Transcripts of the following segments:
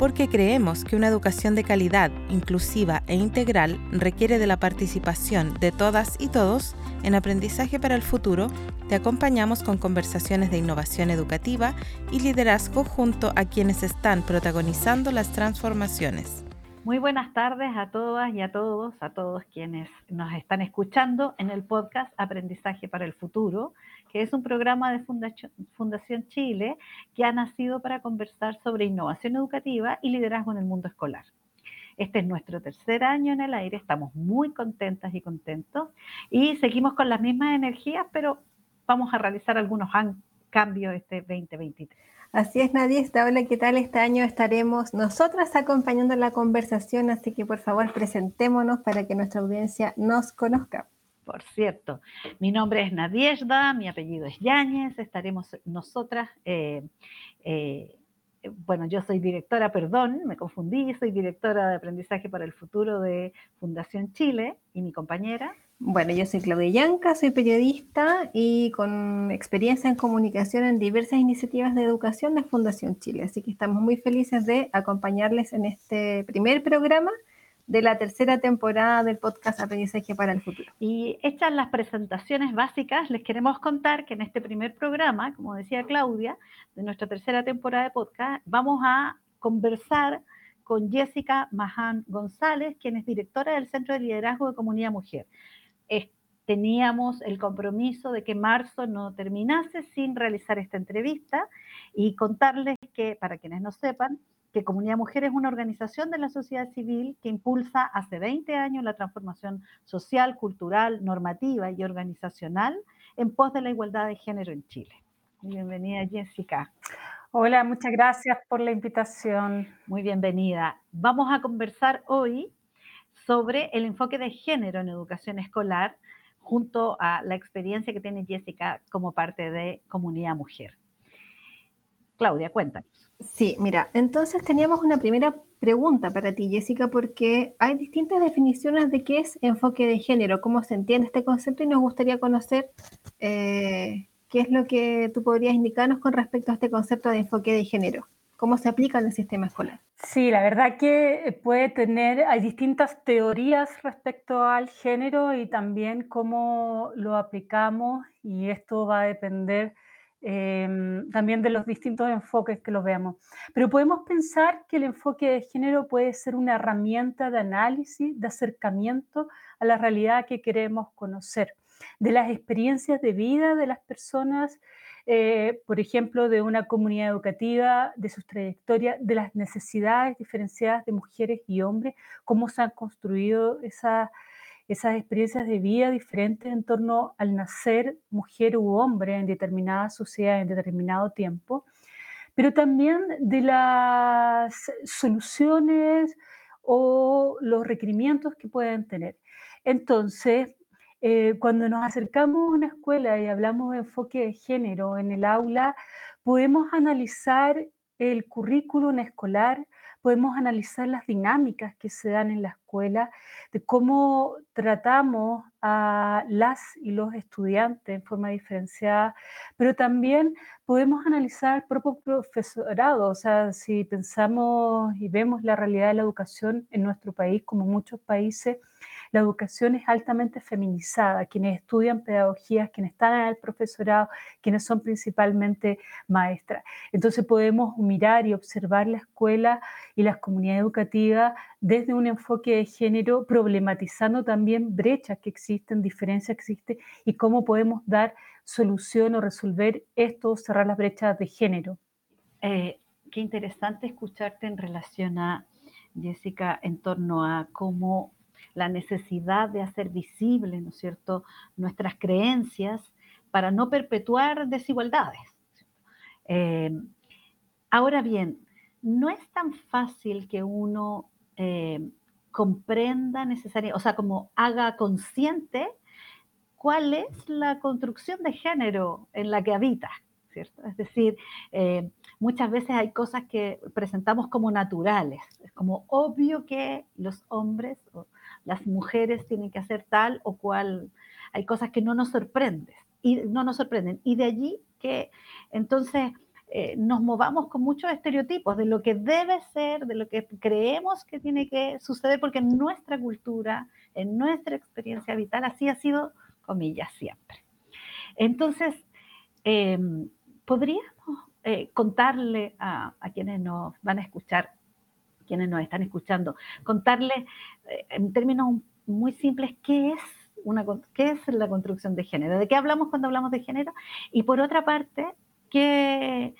porque creemos que una educación de calidad, inclusiva e integral requiere de la participación de todas y todos en aprendizaje para el futuro, te acompañamos con conversaciones de innovación educativa y liderazgo junto a quienes están protagonizando las transformaciones. Muy buenas tardes a todas y a todos, a todos quienes nos están escuchando en el podcast Aprendizaje para el Futuro, que es un programa de Fundación Chile que ha nacido para conversar sobre innovación educativa y liderazgo en el mundo escolar. Este es nuestro tercer año en el aire, estamos muy contentas y contentos y seguimos con las mismas energías, pero vamos a realizar algunos cambios este 2023. Así es, Nadie. Hola, ¿qué tal? Este año estaremos nosotras acompañando la conversación, así que por favor presentémonos para que nuestra audiencia nos conozca. Por cierto, mi nombre es Nadiezda, mi apellido es Yáñez, estaremos nosotras, eh, eh, bueno, yo soy directora, perdón, me confundí, soy directora de aprendizaje para el futuro de Fundación Chile y mi compañera. Bueno, yo soy Claudia Yanca, soy periodista y con experiencia en comunicación en diversas iniciativas de educación de Fundación Chile. Así que estamos muy felices de acompañarles en este primer programa de la tercera temporada del podcast Aprendizaje para el Futuro. Y hechas las presentaciones básicas, les queremos contar que en este primer programa, como decía Claudia, de nuestra tercera temporada de podcast, vamos a conversar con Jessica Mahan González, quien es directora del Centro de Liderazgo de Comunidad Mujer teníamos el compromiso de que marzo no terminase sin realizar esta entrevista y contarles que, para quienes no sepan, que Comunidad Mujer es una organización de la sociedad civil que impulsa hace 20 años la transformación social, cultural, normativa y organizacional en pos de la igualdad de género en Chile. Bienvenida, Jessica. Hola, muchas gracias por la invitación. Muy bienvenida. Vamos a conversar hoy sobre el enfoque de género en educación escolar junto a la experiencia que tiene Jessica como parte de Comunidad Mujer. Claudia, cuéntanos. Sí, mira, entonces teníamos una primera pregunta para ti, Jessica, porque hay distintas definiciones de qué es enfoque de género, cómo se entiende este concepto y nos gustaría conocer eh, qué es lo que tú podrías indicarnos con respecto a este concepto de enfoque de género cómo se aplica en el sistema escolar. Sí, la verdad que puede tener, hay distintas teorías respecto al género y también cómo lo aplicamos y esto va a depender em, también de los distintos enfoques que lo veamos. Pero podemos pensar que el enfoque de género puede ser una herramienta de análisis, de acercamiento a la realidad que queremos conocer, de las experiencias de vida de las personas eh, por ejemplo, de una comunidad educativa, de sus trayectorias, de las necesidades diferenciadas de mujeres y hombres, cómo se han construido esas experiencias de vida diferentes en torno al nacer mujer u hombre en determinada sociedad, en determinado tiempo, pero también de las soluciones o los requerimientos que pueden tener. Entonces, eh, cuando nos acercamos a una escuela y hablamos de enfoque de género en el aula, podemos analizar el currículum escolar, podemos analizar las dinámicas que se dan en la escuela, de cómo tratamos a las y los estudiantes en forma diferenciada, pero también podemos analizar el propio profesorado, o sea, si pensamos y vemos la realidad de la educación en nuestro país, como muchos países, la educación es altamente feminizada, quienes estudian pedagogías, quienes están en el profesorado, quienes son principalmente maestras. Entonces podemos mirar y observar la escuela y las comunidades educativas desde un enfoque de género, problematizando también brechas que existen, diferencias que existen y cómo podemos dar solución o resolver esto, cerrar las brechas de género. Eh, qué interesante escucharte en relación a, Jessica, en torno a cómo la necesidad de hacer visible, ¿no es cierto?, nuestras creencias para no perpetuar desigualdades. Eh, ahora bien, no es tan fácil que uno eh, comprenda necesariamente, o sea, como haga consciente cuál es la construcción de género en la que habita, ¿cierto? Es decir, eh, muchas veces hay cosas que presentamos como naturales, es como obvio que los hombres las mujeres tienen que hacer tal o cual, hay cosas que no nos sorprenden y no nos sorprenden. Y de allí que entonces eh, nos movamos con muchos estereotipos de lo que debe ser, de lo que creemos que tiene que suceder, porque en nuestra cultura, en nuestra experiencia vital, así ha sido, comillas, siempre. Entonces, em, podríamos eh, contarle a, quienes nos van a escuchar, quienes nos están escuchando, contarle eh, en términos muy simples qué es una, qué es la construcción de género, de qué hablamos cuando hablamos de género, y por otra parte, qué,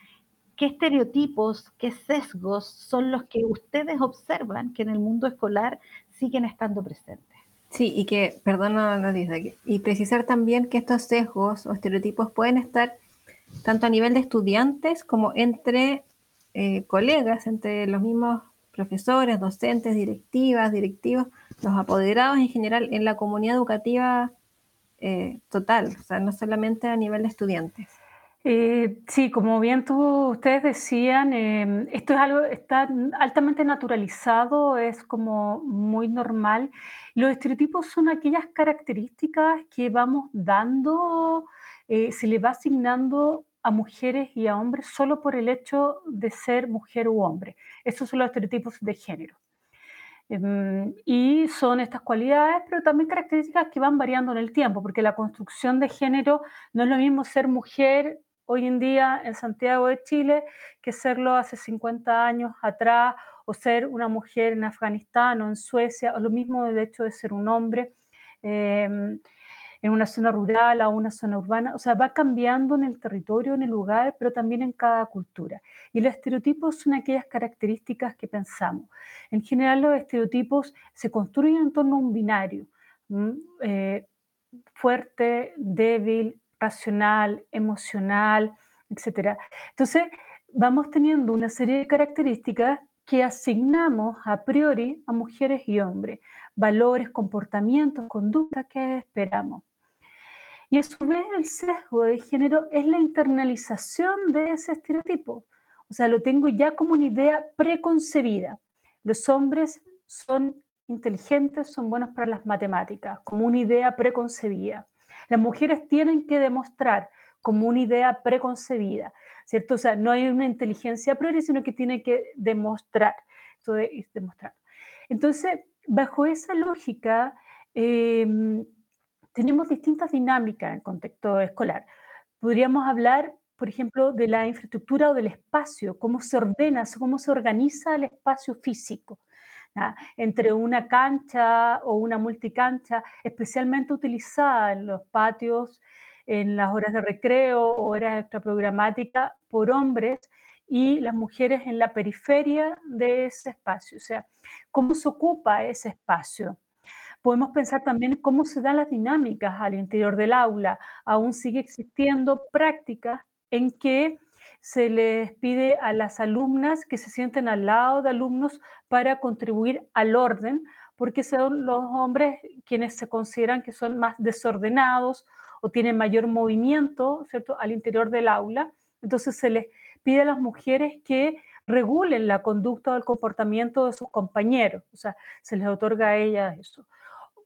qué estereotipos, qué sesgos son los que ustedes observan que en el mundo escolar siguen estando presentes. Sí, y que, perdona, dice, y precisar también que estos sesgos o estereotipos pueden estar tanto a nivel de estudiantes como entre eh, colegas, entre los mismos profesores, docentes, directivas, directivos, los apoderados en general en la comunidad educativa eh, total, o sea, no solamente a nivel de estudiantes. Eh, sí, como bien tú, ustedes decían, em, esto es algo, está altamente naturalizado, es como muy normal. Los estereotipos son aquellas características que vamos dando, eh, se le va asignando a mujeres y a hombres solo por el hecho de ser mujer u hombre. Esos son los estereotipos de género. Em, y son estas cualidades, pero también características que van variando en el tiempo, porque la construcción de género no es lo mismo ser mujer hoy en día en Santiago de Chile que serlo hace 50 años atrás o ser una mujer en Afganistán o en Suecia, o lo mismo del hecho de ser un hombre em, en una zona rural o una zona urbana. O sea, va cambiando en el territorio, en el lugar, pero también en cada cultura. Y los estereotipos son aquellas características que pensamos. En general, los estereotipos se construyen en torno a un binario. Eh, fuerte, débil, racional, emocional, etc. Entonces, vamos teniendo una serie de características que asignamos a priori a mujeres y hombres, valores, comportamientos, conductas que esperamos. Y a su vez el sesgo de género es la internalización de ese estereotipo. O sea, lo tengo ya como una idea preconcebida. Los hombres son inteligentes, son buenos para las matemáticas, como una idea preconcebida. Las mujeres tienen que demostrar como una idea preconcebida, ¿cierto? O sea, no hay una inteligencia priori, sino que tiene que demostrar. demostrar. Entonces, bajo esa lógica, em, tenemos distintas dinámicas en el contexto escolar. Podríamos hablar, por ejemplo, de la infraestructura o del espacio, cómo se ordena, cómo se organiza el espacio físico entre una cancha o una multicancha, especialmente utilizada en los patios, en las horas de recreo, horas extraprogramáticas, por hombres y las mujeres en la periferia de ese espacio. O sea, cómo se ocupa ese espacio. Podemos pensar también cómo se dan las dinámicas al interior del aula. Aún sigue existiendo prácticas en que se les pide a las alumnas que se sienten al lado de alumnos para contribuir al orden, porque son los hombres quienes se consideran que son más desordenados o tienen mayor movimiento, ¿cierto?, al interior del aula. Entonces se les pide a las mujeres que regulen la conducta o el comportamiento de sus compañeros, o sea, se les otorga a ellas eso.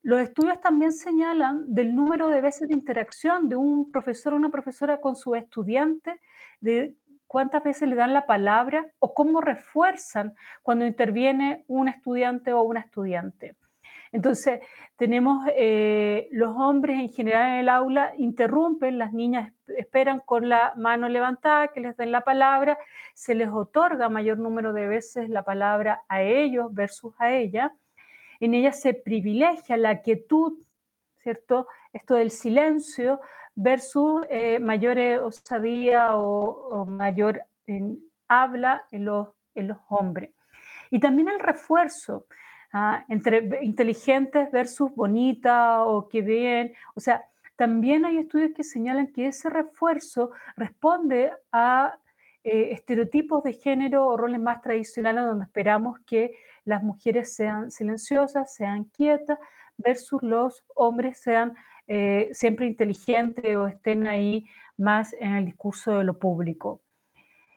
Los estudios también señalan del número de veces de interacción de un profesor o una profesora con su estudiante, de cuántas veces le dan la palabra o cómo refuerzan cuando interviene un estudiante o una estudiante. Entonces, tenemos eh, los hombres en general en el aula interrumpen, las niñas esperan con la mano levantada que les den la palabra, se les otorga mayor número de veces la palabra a ellos versus a ella. En ella se privilegia la quietud, ¿cierto? Esto del silencio, versus eh, mayor osadía o, mayor habla en los, hombres. Y también el refuerzo ¿ah? entre inteligentes versus bonita o que bien, o sea, también hay estudios que señalan que ese refuerzo responde a eh, estereotipos de género o roles más tradicionales donde esperamos que las mujeres sean silenciosas, sean quietas, versus los hombres sean eh, siempre inteligentes o estén ahí más en el discurso de lo público.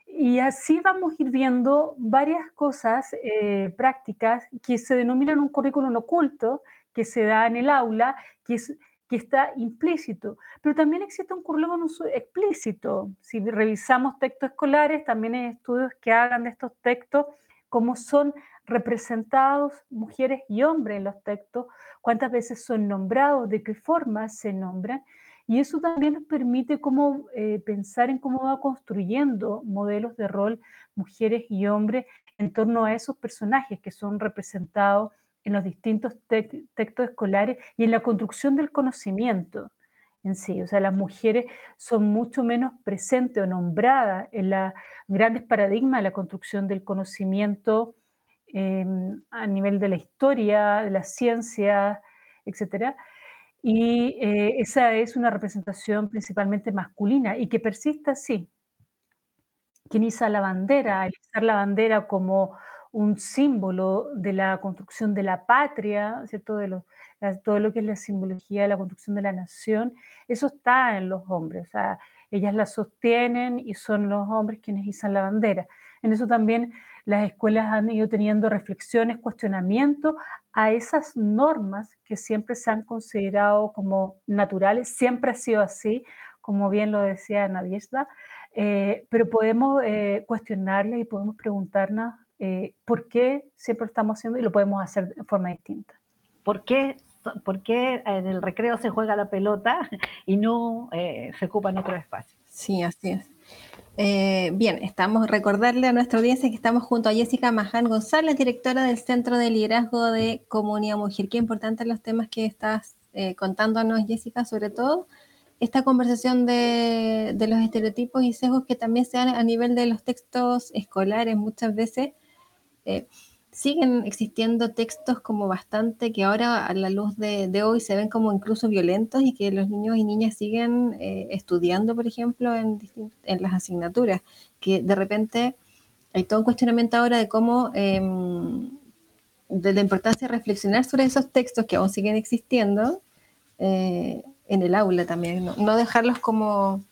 Y así vamos a ir viendo varias cosas eh, prácticas que se denominan un currículum oculto, que se da en el aula, que es que está implícito, pero también existe un currículum explícito. Si revisamos textos escolares, también hay estudios que hagan de estos textos cómo son representados mujeres y hombres en los textos, cuántas veces son nombrados, de qué forma se nombran, y eso también nos permite cómo, eh, pensar en cómo va construyendo modelos de rol mujeres y hombres en torno a esos personajes que son representados en los distintos textos escolares y en la construcción del conocimiento en sí. O sea, las mujeres son mucho menos presentes o nombradas en los grandes paradigmas de la construcción del conocimiento em, a nivel de la historia, de la ciencia, etc. Y eh, esa es una representación principalmente masculina y que persiste así. Quien iza la bandera, izar la bandera como un símbolo de la construcción de la patria, ¿cierto? De todo lo que es la simbología de la construcción de la nación, eso está en los hombres, o sea, ellas la sostienen y son los hombres quienes izan la bandera. En eso también las escuelas han ido teniendo reflexiones, cuestionamientos a esas normas que siempre se han considerado como naturales, siempre ha sido así, como bien lo decía Nadiesda, eh, pero podemos eh, cuestionarlas y podemos preguntarnos eh, por qué siempre estamos haciendo y lo podemos hacer de forma distinta. ¿Por qué, por qué en el recreo se juega la pelota y no eh, se ocupa en otro espacio? Sí, así es. Eh, bien, estamos recordarle a nuestra audiencia que estamos junto a Jessica Maján González, directora del Centro de Liderazgo de Comunidad Mujer. Qué importantes los temas que estás contándonos, Jessica, sobre todo esta conversación de, de, los estereotipos y sesgos que también se dan a nivel de los textos escolares muchas veces eh, siguen existiendo textos como bastante que ahora a la luz de, hoy se ven como incluso violentos y que los niños y niñas siguen eh, estudiando, por ejemplo, en, en, las asignaturas, que de repente hay todo un cuestionamiento ahora de cómo, em, de la importancia de reflexionar sobre esos textos que aún siguen existiendo eh, en el aula también, no dejarlos como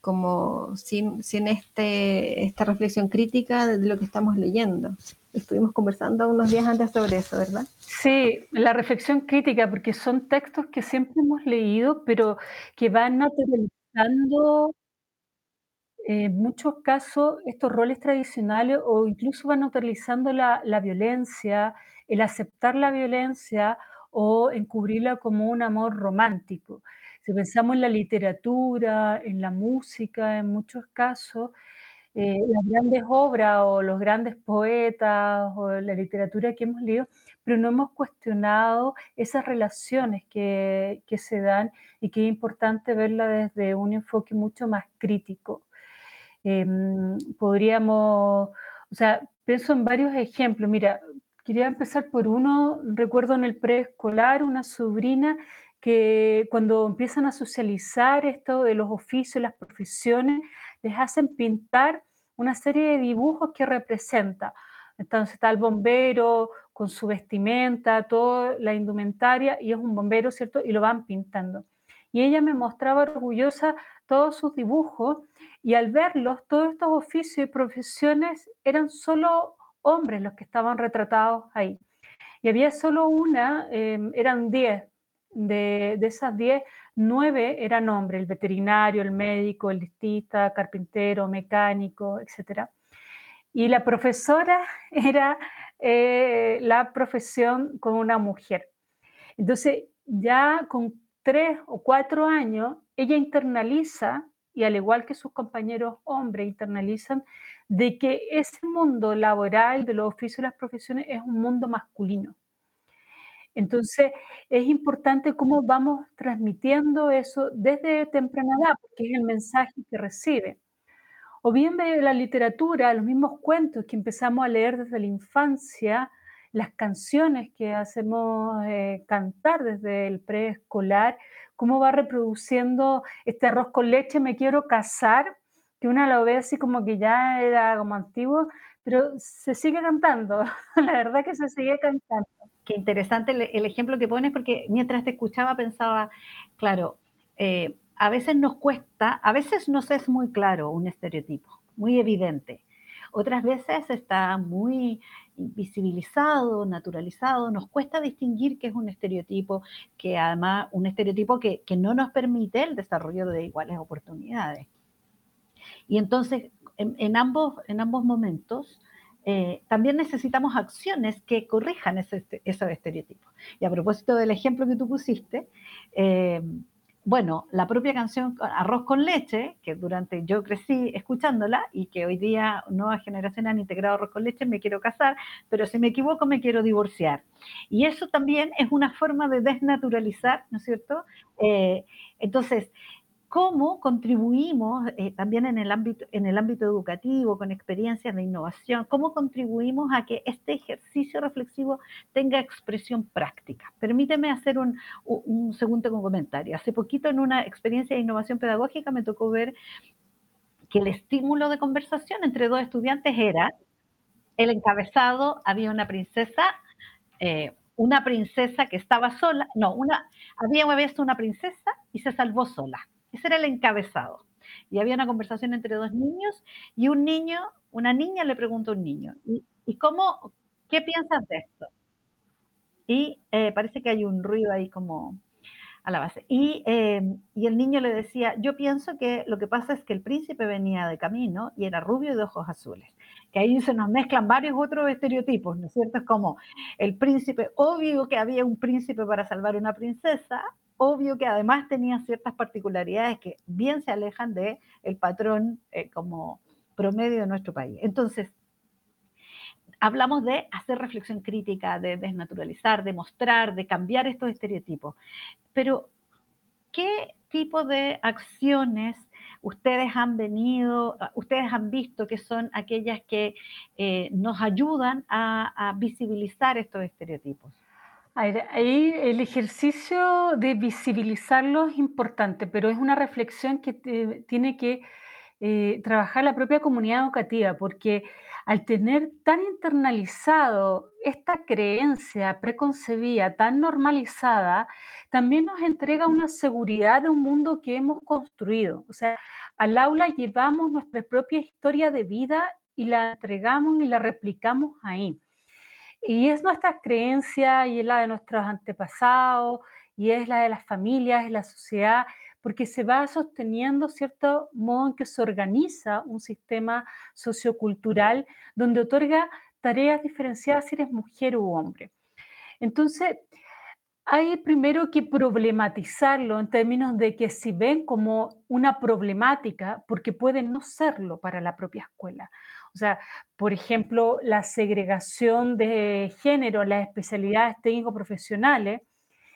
como sin, sin este, esta reflexión crítica de lo que estamos leyendo. Estuvimos conversando unos días antes sobre eso, ¿verdad? Sí, la reflexión crítica, porque son textos que siempre hemos leído, pero que van naturalizando en muchos casos estos roles tradicionales o incluso van naturalizando la, la violencia, el aceptar la violencia o encubrirla como un amor romántico. Si pensamos en la literatura, en la música, en muchos casos, eh, las grandes obras o los grandes poetas o la literatura que hemos leído, pero no hemos cuestionado esas relaciones que, que se dan y que es importante verla desde un enfoque mucho más crítico. Em, podríamos, o sea, pienso en varios ejemplos. Mira, quería empezar por uno, recuerdo en el preescolar una sobrina que cuando empiezan a socializar esto de los oficios, las profesiones, les hacen pintar una serie de dibujos que representa. Entonces está el bombero con su vestimenta, toda la indumentaria, y es un bombero, ¿cierto? Y lo van pintando. Y ella me mostraba orgullosa todos sus dibujos, y al verlos, todos estos oficios y profesiones eran solo hombres los que estaban retratados ahí. Y había solo una, em, eran diez, de, esas 10, 9 eran hombres, el veterinario, el médico, el listista, carpintero, mecánico, etc. Y la profesora era eh, la profesión con una mujer. Entonces, ya con tres o cuatro años, ella internaliza, y al igual que sus compañeros hombres internalizan, de que ese mundo laboral de los oficios y las profesiones es un mundo masculino. Entonces, es importante cómo vamos transmitiendo eso desde temprana edad, porque es el mensaje que recibe. O bien de la literatura, los mismos cuentos que empezamos a leer desde la infancia, las canciones que hacemos eh, cantar desde el preescolar, cómo va reproduciendo este arroz con leche, me quiero casar, que una lo ve así como que ya era como antiguo, pero se sigue cantando, la verdad que se sigue cantando. Qué interesante el, ejemplo que pones, porque mientras te escuchaba pensaba, claro, eh, a veces nos cuesta, a veces nos es muy claro un estereotipo, muy evidente. Otras veces está muy visibilizado, naturalizado, nos cuesta distinguir qué es un estereotipo, que además un estereotipo que, no nos permite el desarrollo de iguales oportunidades. Y entonces, en, ambos, en ambos momentos, eh, también necesitamos acciones que corrijan esos estereotipos. Y a propósito del ejemplo que tú pusiste, eh, bueno, la propia canción Arroz con leche, que durante yo crecí escuchándola y que hoy día nuevas generaciones han integrado arroz con leche, me quiero casar, pero si me equivoco me quiero divorciar. Y eso también es una forma de desnaturalizar, ¿no es cierto? Eh, entonces, cómo contribuimos eh, también en el, ámbito, en el ámbito educativo, con experiencias de innovación, cómo contribuimos a que este ejercicio reflexivo tenga expresión práctica. Permíteme hacer un, un segundo comentario. Hace poquito en una experiencia de innovación pedagógica me tocó ver que el estímulo de conversación entre dos estudiantes era el encabezado, había una princesa, eh, una princesa que estaba sola, no, una, había visto una princesa y se salvó sola. Ese era el encabezado. Y había una conversación entre dos niños y un niño, una niña le pregunta a un niño, ¿y, cómo, qué piensas de esto? Y eh, parece que hay un ruido ahí como a la base. Y, eh, y, el niño le decía, yo pienso que lo que pasa es que el príncipe venía de camino y era rubio y de ojos azules. Que ahí se nos mezclan varios otros estereotipos, ¿no es cierto? Es como el príncipe, obvio que había un príncipe para salvar una princesa, obvio que además tenía ciertas particularidades que bien se alejan del el patrón eh, como promedio de nuestro país. Entonces, hablamos de hacer reflexión crítica, de desnaturalizar, de mostrar, de cambiar estos estereotipos. Pero, ¿qué tipo de acciones ustedes han venido, ustedes han visto que son aquellas que eh, nos ayudan a visibilizar estos estereotipos? Ahí el ejercicio de visibilizarlo es importante, pero es una reflexión que tiene que eh, trabajar la propia comunidad educativa, porque al tener tan internalizado esta creencia preconcebida, tan normalizada, también nos entrega una seguridad de un mundo que hemos construido. O sea, al aula llevamos nuestra propia historia de vida y la entregamos y la replicamos ahí. Y es nuestra creencia y es la de nuestros antepasados y es la de las familias, es la sociedad, porque se va sosteniendo cierto modo en que se organiza un sistema sociocultural donde otorga tareas diferenciadas si eres mujer u hombre. Entonces, hay primero que problematizarlo en términos de que si ven como una problemática, porque puede no serlo para la propia escuela. O sea, por ejemplo, la segregación de género las especialidades técnico-profesionales,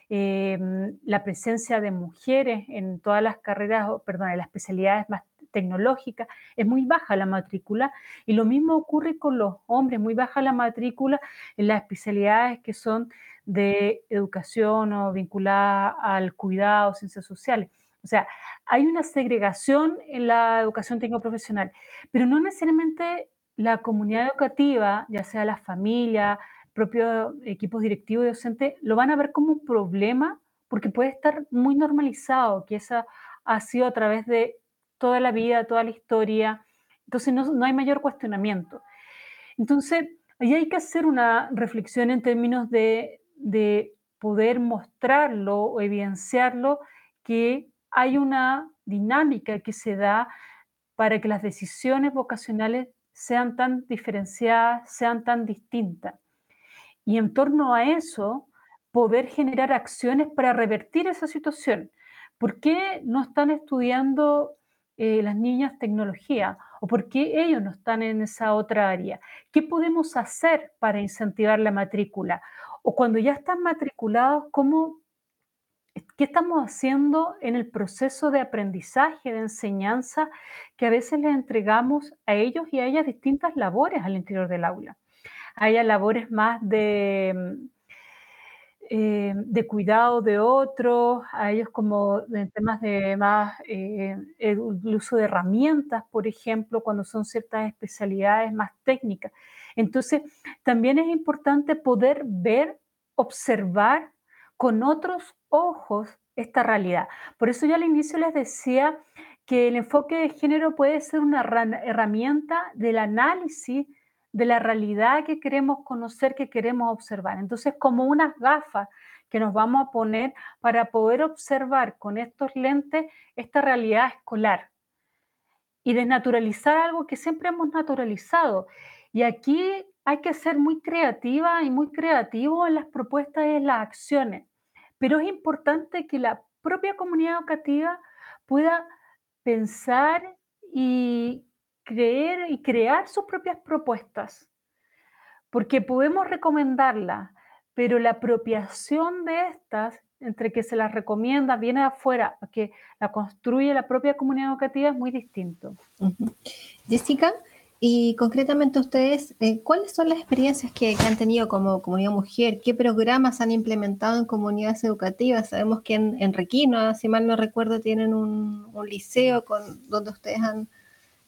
em, la presencia de mujeres en todas las carreras, perdón, en las especialidades más tecnológicas, es muy baja la matrícula y lo mismo ocurre con los hombres, muy baja la matrícula en las especialidades que son de educación o vinculadas al cuidado, ciencias sociales. O sea, hay una segregación en la educación técnico-profesional, pero no necesariamente la comunidad educativa, ya sea la familia, propios equipos directivos y docentes, lo van a ver como un problema porque puede estar muy normalizado, que esa ha sido a través de toda la vida, toda la historia. Entonces no, hay mayor cuestionamiento. Entonces, ahí hay que hacer una reflexión en términos de, de poder mostrarlo o evidenciarlo que hay una dinámica que se da para que las decisiones vocacionales sean tan diferenciadas, sean tan distintas. Y en torno a eso, poder generar acciones para revertir esa situación. ¿Por qué no están estudiando eh, las niñas tecnología? ¿O por qué ellos no están en esa otra área? ¿Qué podemos hacer para incentivar la matrícula? O cuando ya están matriculados, ¿cómo ¿Qué estamos haciendo en el proceso de aprendizaje, de enseñanza, que a veces les entregamos a ellos y a ellas distintas labores al interior del aula? Hay labores más de, mm, eh, de cuidado de otros, a ellos como en temas de más eh, el uso de herramientas, por ejemplo, cuando son ciertas especialidades más técnicas. Entonces, también es importante poder ver, observar con otros ojos esta realidad. Por eso yo al inicio les decía que el enfoque de género puede ser una herramienta del análisis de la realidad que queremos conocer, que queremos observar. Entonces, como unas gafas que nos vamos a poner para poder observar con estos lentes esta realidad escolar y desnaturalizar algo que siempre hemos naturalizado. Y aquí hay que ser muy creativa y muy creativo en las propuestas y en las acciones. Pero es importante que la propia comunidad educativa pueda pensar y creer y crear sus propias propuestas, porque podemos recomendarlas, pero la apropiación de estas, entre que se las recomienda, viene de afuera, que la construye la propia comunidad educativa, es muy distinto. Jessica, y concretamente ustedes, eh, ¿cuáles son las experiencias que, han tenido como comunidad mujer? ¿Qué programas han implementado en comunidades educativas? Sabemos que en, Requino, si mal no recuerdo, tienen un, liceo con, donde ustedes han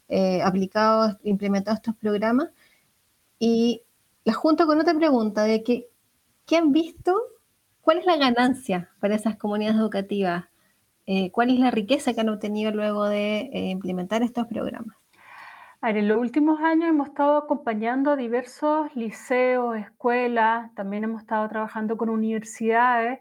eh, aplicado, implementado estos programas. Y la junto con otra pregunta de que, ¿qué han visto? ¿Cuál es la ganancia para esas comunidades educativas? Eh, ¿Cuál es la riqueza que han obtenido luego de implementar estos programas? En los últimos años hemos estado acompañando a diversos liceos, escuelas, también hemos estado trabajando con universidades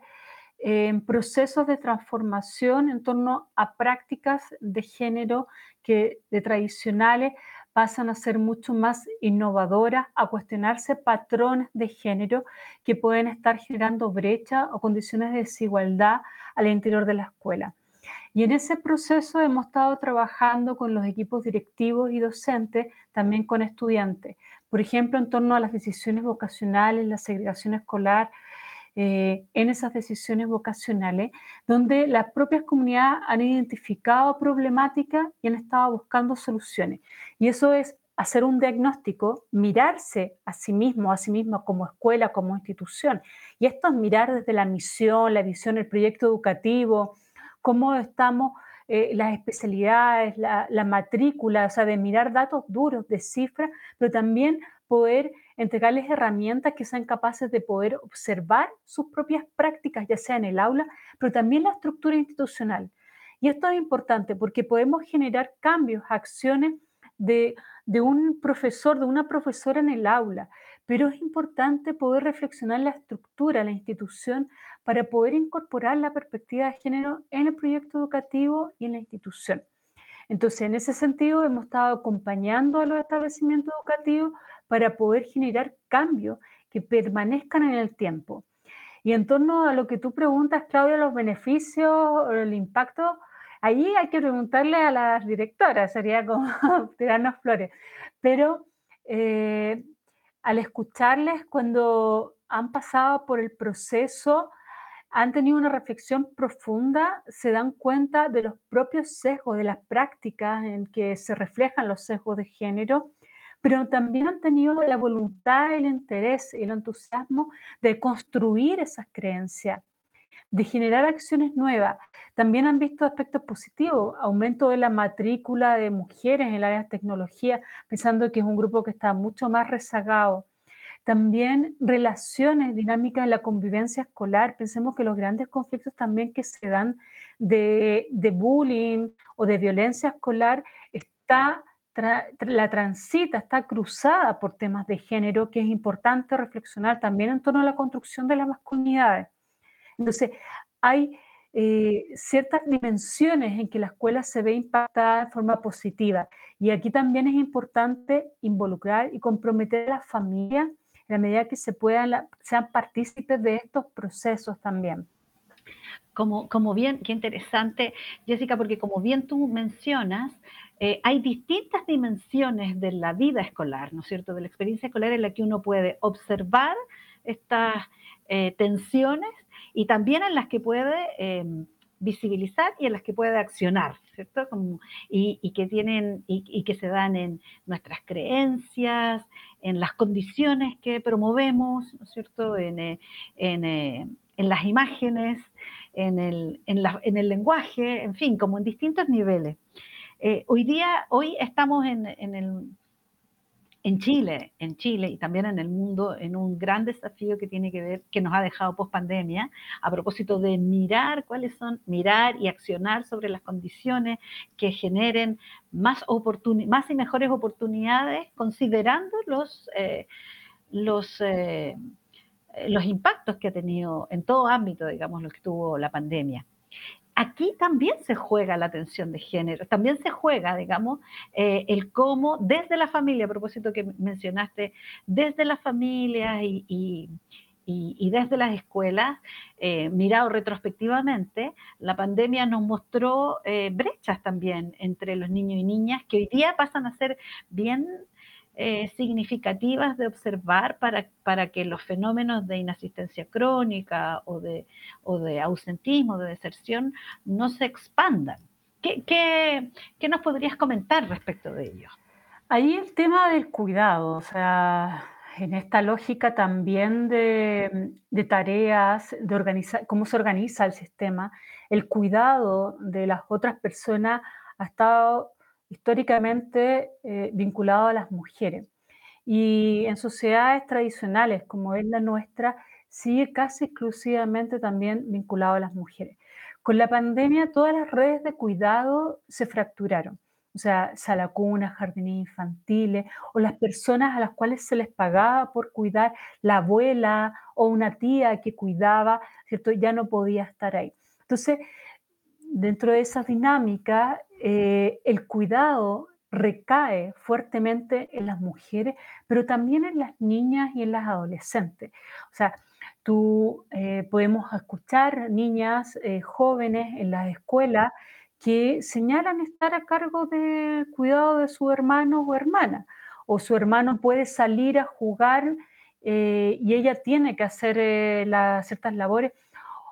en procesos de transformación en torno a prácticas de género que de tradicionales pasan a ser mucho más innovadoras, a cuestionarse patrones de género que pueden estar generando brecha o condiciones de desigualdad al interior de la escuela. Y en ese proceso hemos estado trabajando con los equipos directivos y docentes, también con estudiantes. Por ejemplo, en torno a las decisiones vocacionales, la segregación escolar, eh, en esas decisiones vocacionales, donde las propias comunidades han identificado problemáticas y han estado buscando soluciones. Y eso es hacer un diagnóstico, mirarse a sí mismo, a sí mismo como escuela, como institución. Y esto es mirar desde la misión, la visión, el proyecto educativo, cómo estamos, eh, las especialidades, la, matrícula, o sea, de mirar datos duros, de cifras, pero también poder entregarles herramientas que sean capaces de poder observar sus propias prácticas, ya sea en el aula, pero también la estructura institucional. Y esto es importante porque podemos generar cambios, acciones de, de un profesor, de una profesora en el aula, pero es importante poder reflexionar la estructura, la institución, para poder incorporar la perspectiva de género en el proyecto educativo y en la institución. Entonces, en ese sentido, hemos estado acompañando a los establecimientos educativos para poder generar cambios que permanezcan en el tiempo. Y en torno a lo que tú preguntas, Claudia, los beneficios, el impacto, ahí hay que preguntarle a las directoras, sería como tirarnos flores. Pero eh, al escucharles, cuando han pasado por el proceso han tenido una reflexión profunda, se dan cuenta de los propios sesgos, de las prácticas en que se reflejan los sesgos de género, pero también han tenido la voluntad, el interés y el entusiasmo de construir esas creencias, de generar acciones nuevas. También han visto aspectos positivos, aumento de la matrícula de mujeres en el área de tecnología, pensando que es un grupo que está mucho más rezagado también relaciones dinámicas en la convivencia escolar. Pensemos que los grandes conflictos también que se dan de, bullying o de violencia escolar está la transita, está cruzada por temas de género, que es importante reflexionar también en torno a la construcción de las masculinidades. Entonces, hay eh, ciertas dimensiones en que la escuela se ve impactada de forma positiva. Y aquí también es importante involucrar y comprometer a la familia en la medida que se puedan, sean partícipes de estos procesos también. Como, como bien, qué interesante, Jessica, porque como bien tú mencionas, eh, hay distintas dimensiones de la vida escolar, ¿no es cierto? De la experiencia escolar en la que uno puede observar estas eh, tensiones y también en las que puede em, visibilizar y en las que puede accionar, ¿cierto? y, que tienen, y, que se dan en nuestras creencias, en las condiciones que promovemos, ¿no es cierto? En, eh, eh, en, las imágenes, en el, en, el, lenguaje, en fin, como en distintos niveles. Eh, hoy día, hoy estamos en, el en Chile, en Chile y también en el mundo, en un gran desafío que tiene que ver, que nos ha dejado post pandemia, a propósito de mirar cuáles son, mirar y accionar sobre las condiciones que generen más, más y mejores oportunidades, considerando los, eh, los, eh, los impactos que ha tenido en todo ámbito, digamos, lo que tuvo la pandemia aquí también se juega la atención de género, también se juega, digamos, eh, el cómo desde la familia, a propósito que mencionaste, desde la familia y, desde las escuelas, eh, mirado retrospectivamente, la pandemia nos mostró eh, brechas también entre los niños y niñas que hoy día pasan a ser bien eh, significativas de observar para, para, que los fenómenos de inasistencia crónica o de, o de ausentismo, de deserción, no se expandan. ¿Qué, qué, qué nos podrías comentar respecto de ello? Ahí el tema del cuidado, o sea, en esta lógica también de, de, tareas, de organizar, cómo se organiza el sistema, el cuidado de las otras personas ha estado históricamente eh, vinculado a las mujeres. Y en sociedades tradicionales como es la nuestra, sigue casi exclusivamente también vinculado a las mujeres. Con la pandemia, todas las redes de cuidado se fracturaron. O sea, salacunas, jardines infantiles, o las personas a las cuales se les pagaba por cuidar, la abuela o una tía que cuidaba, ¿cierto? Ya no podía estar ahí. Entonces, dentro de esa dinámica, eh, el cuidado recae fuertemente en las mujeres, pero también en las niñas y en las adolescentes. O sea, tú eh, podemos escuchar niñas eh, jóvenes en las escuelas que señalan estar a cargo del cuidado de su hermano o hermana, o su hermano puede salir a jugar y ella tiene que hacer ciertas labores,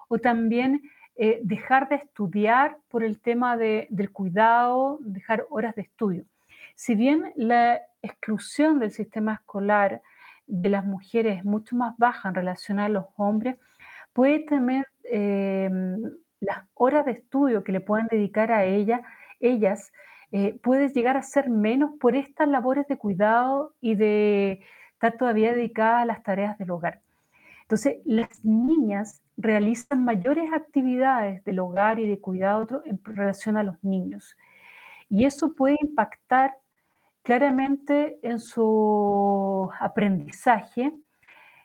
o también eh, dejar de estudiar por el tema del cuidado, dejar horas de estudio. Si bien la exclusión del sistema escolar de las mujeres es mucho más baja en relación a los hombres, puede tener em, las horas de estudio que le puedan dedicar a ella, ellas, eh, puede llegar a ser menos por estas labores de cuidado y de estar todavía dedicada a las tareas del hogar. Entonces, las niñas realizan mayores actividades del hogar y de cuidado en relación a los niños. Y eso puede impactar claramente en su aprendizaje.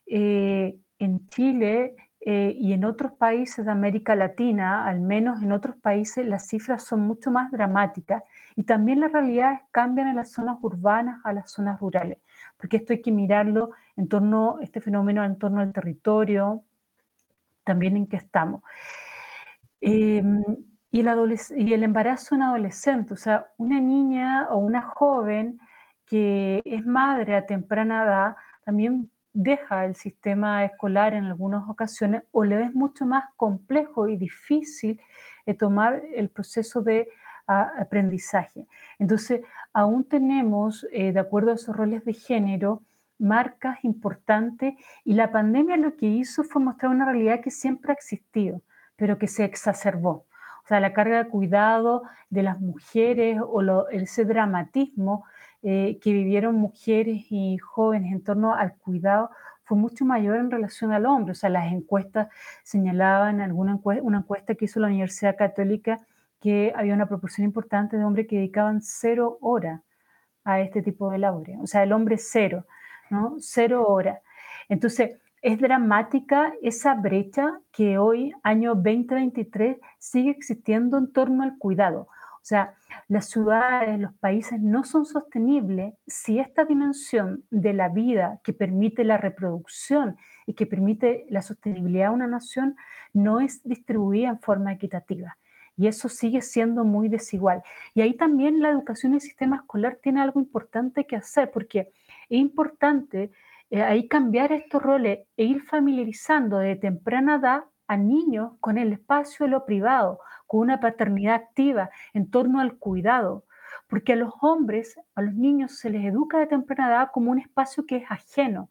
Eh, en Chile eh, y en otros países de América Latina, al menos en otros países, las cifras son mucho más dramáticas y también las realidades cambian en las zonas urbanas a las zonas rurales porque esto hay que mirarlo en torno, este fenómeno en torno al territorio, también en que estamos. Em, y, el embarazo en adolescente, o sea, una niña o una joven que es madre a temprana edad, también deja el sistema escolar en algunas ocasiones o le es mucho más complejo y difícil eh, tomar el proceso de aprendizaje. Entonces, aún tenemos, eh, de acuerdo a esos roles de género, marcas importantes y la pandemia lo que hizo fue mostrar una realidad que siempre ha existido, pero que se exacerbó. O sea, la carga de cuidado de las mujeres o ese dramatismo eh, que vivieron mujeres y jóvenes en torno al cuidado fue mucho mayor en relación al hombre. O sea, las encuestas señalaban, alguna una encuesta que hizo la Universidad Católica, que había una proporción importante de hombres que dedicaban cero horas a este tipo de labores. O sea, el hombre cero, ¿no? Cero horas. Entonces, es dramática esa brecha que hoy, año 2023, sigue existiendo en torno al cuidado. O sea, las ciudades, los países no son sostenibles si esta dimensión de la vida que permite la reproducción y que permite la sostenibilidad de una nación no es distribuida en forma equitativa y eso sigue siendo muy desigual. Y ahí también la educación y el sistema escolar tiene algo importante que hacer, porque es importante eh, ahí cambiar estos roles e ir familiarizando de temprana edad a niños con el espacio de lo privado, con una paternidad activa en torno al cuidado, porque a los hombres, a los niños se les educa de temprana edad como un espacio que es ajeno.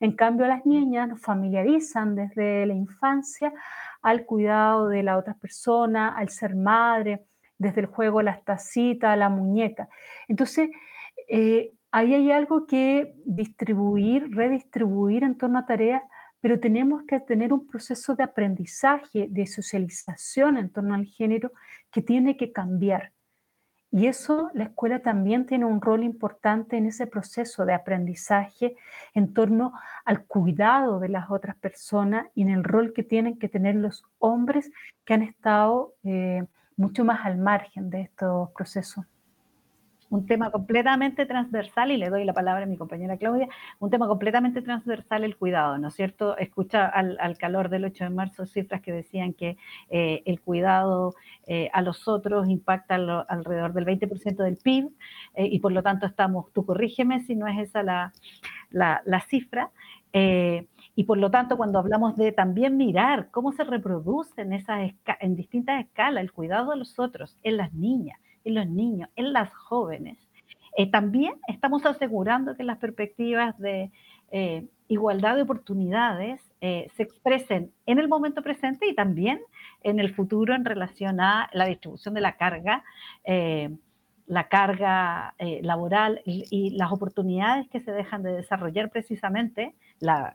En cambio, a las niñas nos familiarizan desde la infancia al cuidado de la otra persona, al ser madre, desde el juego, las tacitas, la muñeca. Entonces, eh, ahí hay algo que distribuir, redistribuir en torno a tareas, pero tenemos que tener un proceso de aprendizaje, de socialización en torno al género que tiene que cambiar. Y eso, la escuela también tiene un rol importante en ese proceso de aprendizaje en torno al cuidado de las otras personas y en el rol que tienen que tener los hombres que han estado eh, mucho más al margen de estos procesos un tema completamente transversal, y le doy la palabra a mi compañera Claudia, un tema completamente transversal el cuidado, ¿no es cierto? Escucha al, calor del 8 de marzo cifras que decían que eh, el cuidado eh, a los otros impacta alrededor del 20% del PIB, eh, y por lo tanto estamos, tú corrígeme si no es esa la, la, cifra, y por lo tanto, cuando hablamos de también mirar cómo se reproduce en, esas en distintas escalas el cuidado de los otros, en las niñas, en los niños, en las jóvenes. Eh, también estamos asegurando que las perspectivas de eh, igualdad de oportunidades eh, se expresen en el momento presente y también en el futuro en relación a la distribución de la carga, la carga laboral y, las oportunidades que se dejan de desarrollar precisamente, la,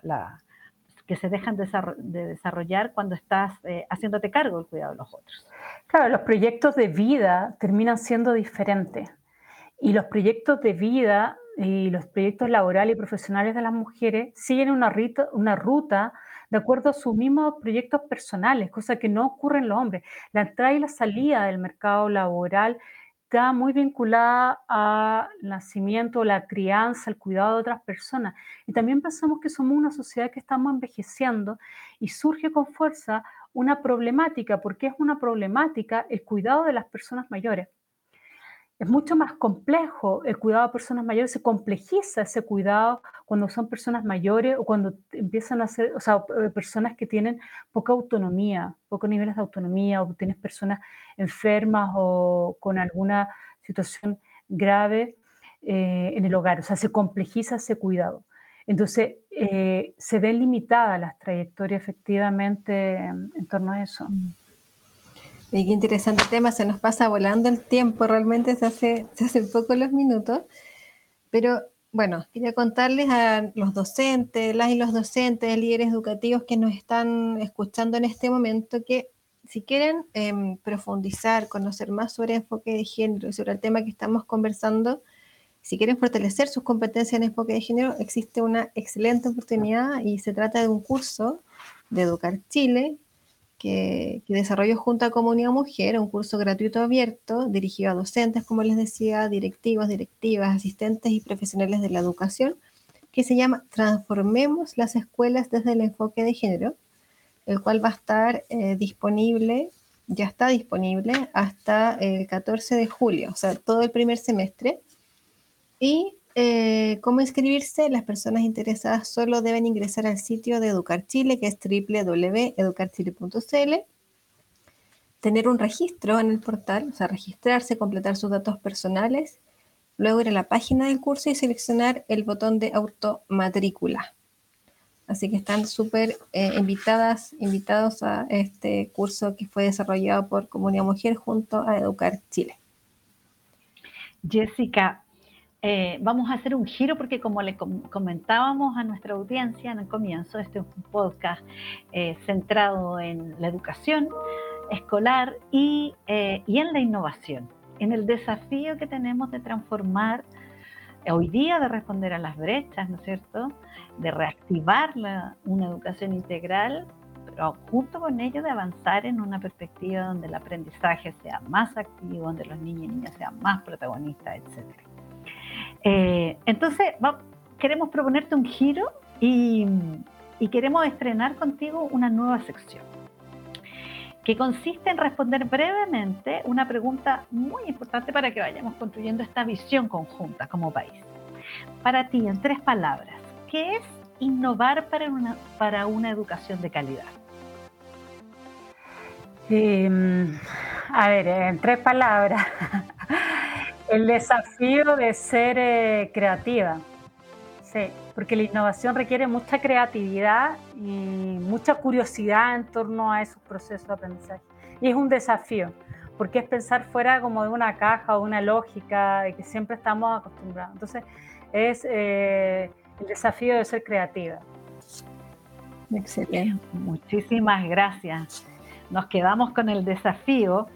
que se dejan de, desarrollar cuando estás haciéndote cargo del cuidado de los otros. Claro, los proyectos de vida terminan siendo diferentes. Y los proyectos de vida y los proyectos laborales y profesionales de las mujeres siguen una, una ruta de acuerdo a sus mismos proyectos personales, cosa que no ocurre en los hombres. La entrada y la salida del mercado laboral está muy vinculada al nacimiento, la crianza, el cuidado de otras personas. Y también pensamos que somos una sociedad que estamos envejeciendo y surge con fuerza una problemática, porque es una problemática el cuidado de las personas mayores. Es mucho más complejo el cuidado de personas mayores, se complejiza ese cuidado cuando son personas mayores o cuando empiezan a ser, o sea, eh, personas que tienen poca autonomía, pocos niveles de autonomía, o tienes personas enfermas o con alguna situación grave eh, en el hogar. O sea, se complejiza ese cuidado. Entonces, eh, se ven limitadas las trayectorias efectivamente en, torno a eso. Mm. Y qué interesante tema, se nos pasa volando el tiempo, realmente se hace, se hace poco los minutos, pero bueno, quería contarles a los docentes, las y los docentes, líderes educativos que nos están escuchando en este momento que si quieren em, profundizar, conocer más sobre enfoque de género y sobre el tema que estamos conversando, si quieren fortalecer sus competencias en enfoque de género, existe una excelente oportunidad y se trata de un curso de Educar Chile que, que desarrolló junto a Comunidad Mujer, un curso gratuito abierto dirigido a docentes, como les decía, directivos, directivas, asistentes y profesionales de la educación, que se llama Transformemos las escuelas desde el enfoque de género, el cual va a estar eh, disponible, ya está disponible hasta el 14 de julio, o sea, todo el primer semestre. Y eh, cómo inscribirse, las personas interesadas solo deben ingresar al sitio de Educar Chile, que es www.educarchile.cl, tener un registro en el portal, o sea, registrarse, completar sus datos personales, luego ir a la página del curso y seleccionar el botón de automatrícula. Así que están súper eh, invitadas, invitados a este curso que fue desarrollado por Comunidad Mujer junto a Educar Chile. Jessica, eh, vamos a hacer un giro porque como le comentábamos a nuestra audiencia en el comienzo, este es un podcast eh, centrado en la educación escolar y, eh, y, en la innovación, en el desafío que tenemos de transformar hoy día, de responder a las brechas, ¿no es cierto? De reactivar una educación integral, pero junto con ello de avanzar en una perspectiva donde el aprendizaje sea más activo, donde los niños y niñas sean más protagonistas, etcétera. Eh, entonces, queremos proponerte un giro y, queremos estrenar contigo una nueva sección que consiste en responder brevemente una pregunta muy importante para que vayamos construyendo esta visión conjunta como país. Para ti, en tres palabras, ¿qué es innovar para una, para una educación de calidad? Em, a ver, en tres palabras. El desafío de ser eh, creativa. Sí, porque la innovación requiere mucha creatividad y mucha curiosidad en torno a esos procesos de aprendizaje. Y es un desafío, porque es pensar fuera como de una caja o una lógica de que siempre estamos acostumbrados. Entonces, es el desafío de ser creativa. Excelente. Muchísimas gracias. Nos quedamos con el desafío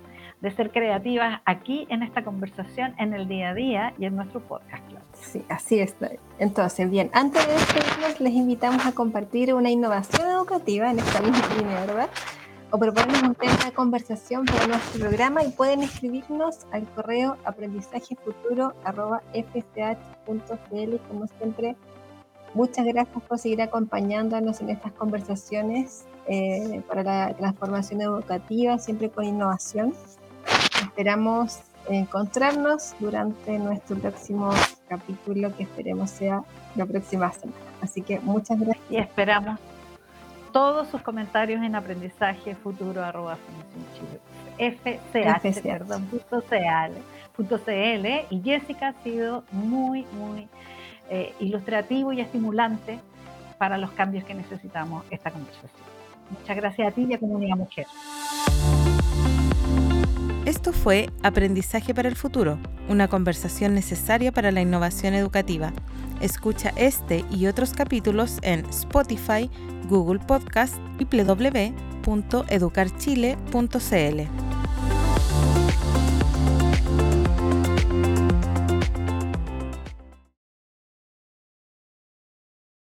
de ser creativas aquí en esta conversación, en el día a día y en nuestro podcast. Sí, así es. Entonces, bien, antes de despedirnos, les invitamos a compartir una innovación educativa en esta misma línea, ¿verdad? O proponernos un tema de conversación para nuestro programa y pueden escribirnos al correo aprendizajefuturo.fch.cl. Como siempre, muchas gracias por seguir acompañándonos en estas conversaciones eh, para la transformación educativa, siempre con innovación. Esperamos encontrarnos durante nuestro próximo capítulo que esperemos sea la próxima semana. Así que muchas gracias. Y esperamos todos sus comentarios en aprendizaje futuro arroba FCH, perdón, punto CL, y Jessica ha sido muy, muy eh, ilustrativo y estimulante para los cambios que necesitamos esta conversación. Muchas gracias a ti y a Comunidad Mujer. Esto fue Aprendizaje para el Futuro, una conversación necesaria para la innovación educativa. Escucha este y otros capítulos en Spotify, Google Podcast y www.educarchile.cl.